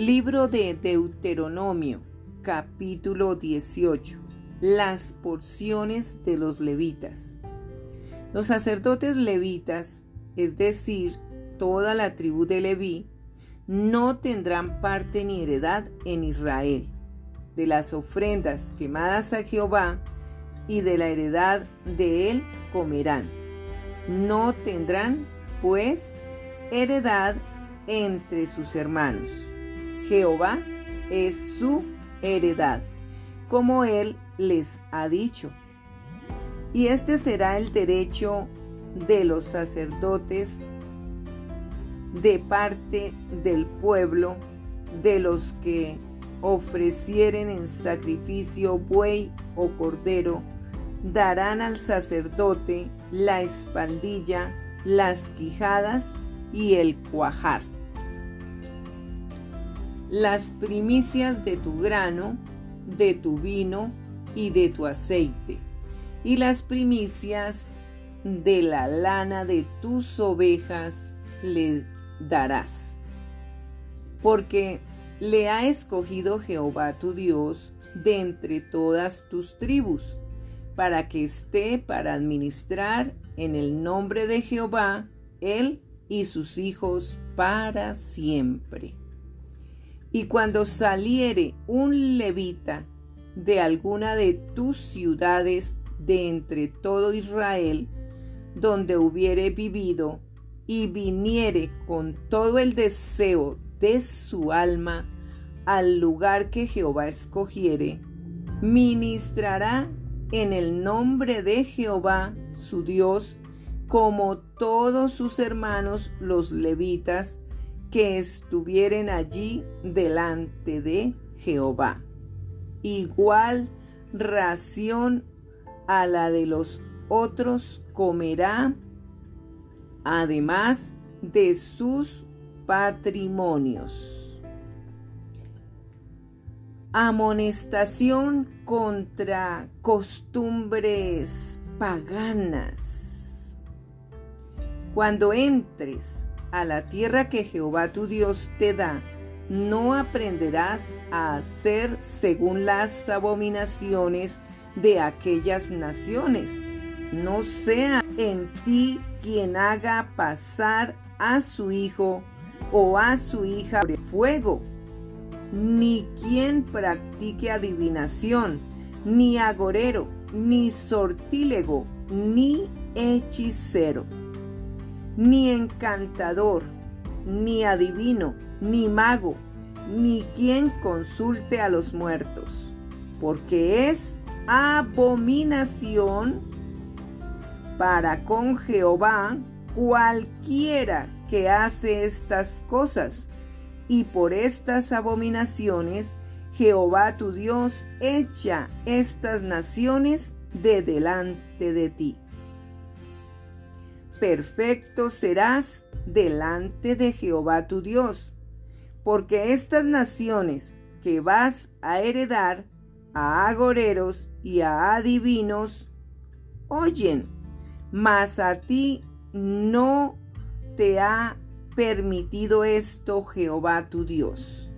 Libro de Deuteronomio, capítulo 18. Las porciones de los levitas. Los sacerdotes levitas, es decir, toda la tribu de Leví, no tendrán parte ni heredad en Israel. De las ofrendas quemadas a Jehová y de la heredad de él comerán. No tendrán, pues, heredad entre sus hermanos. Jehová es su heredad, como él les ha dicho. Y este será el derecho de los sacerdotes de parte del pueblo, de los que ofrecieren en sacrificio buey o cordero, darán al sacerdote la espaldilla, las quijadas y el cuajar. Las primicias de tu grano, de tu vino y de tu aceite, y las primicias de la lana de tus ovejas le darás. Porque le ha escogido Jehová tu Dios de entre todas tus tribus, para que esté para administrar en el nombre de Jehová él y sus hijos para siempre. Y cuando saliere un levita de alguna de tus ciudades de entre todo Israel, donde hubiere vivido, y viniere con todo el deseo de su alma al lugar que Jehová escogiere, ministrará en el nombre de Jehová su Dios, como todos sus hermanos los levitas que estuvieren allí delante de Jehová. Igual ración a la de los otros comerá, además de sus patrimonios. Amonestación contra costumbres paganas. Cuando entres a la tierra que Jehová tu Dios te da, no aprenderás a hacer según las abominaciones de aquellas naciones. No sea en ti quien haga pasar a su hijo o a su hija de fuego, ni quien practique adivinación, ni agorero, ni sortílego, ni hechicero, ni encantador, ni adivino, ni mago, ni quien consulte a los muertos, porque es abominación para con Jehová cualquiera que hace estas cosas, y por estas abominaciones Jehová tu Dios echa estas naciones de delante de ti. Perfecto serás delante de Jehová tu Dios, porque estas naciones que vas a heredar a agoreros y a adivinos oyen, mas a ti no te ha permitido esto Jehová tu Dios.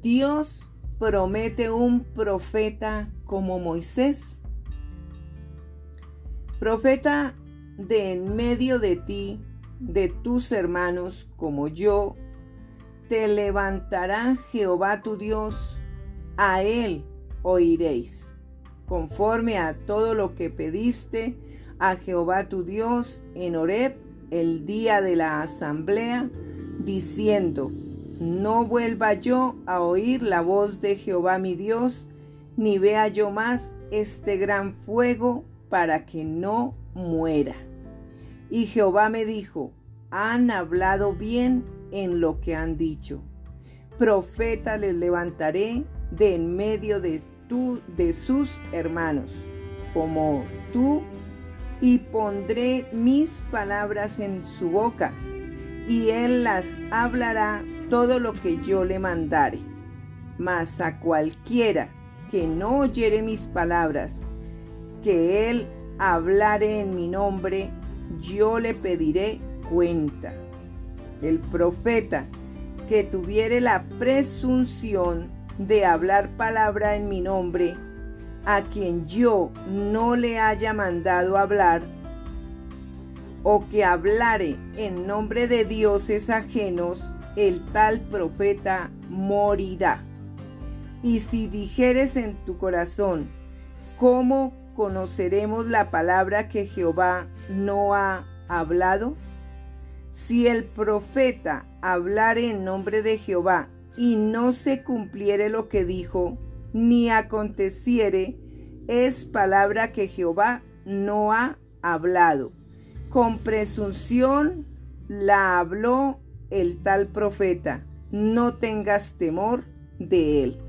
Dios promete un profeta como Moisés, profeta de en medio de ti, de tus hermanos como yo, te levantará Jehová tu Dios, a él oiréis, conforme a todo lo que pediste a Jehová tu Dios en Horeb el día de la asamblea, diciendo, no vuelva yo a oír la voz de Jehová mi Dios, ni vea yo más este gran fuego para que no muera. Y Jehová me dijo, han hablado bien en lo que han dicho. Profeta les levantaré de en medio de, tú, de sus hermanos, como tú, y pondré mis palabras en su boca, y él las hablará todo lo que yo le mandare. Mas a cualquiera que no oyere mis palabras, que él hablare en mi nombre, yo le pediré cuenta. El profeta que tuviere la presunción de hablar palabra en mi nombre, a quien yo no le haya mandado hablar, o que hablare en nombre de dioses ajenos, el tal profeta morirá. Y si dijeres en tu corazón, ¿cómo conoceremos la palabra que Jehová no ha hablado? Si el profeta hablare en nombre de Jehová y no se cumpliere lo que dijo, ni aconteciere, es palabra que Jehová no ha hablado. Con presunción la habló el tal profeta. No tengas temor de él.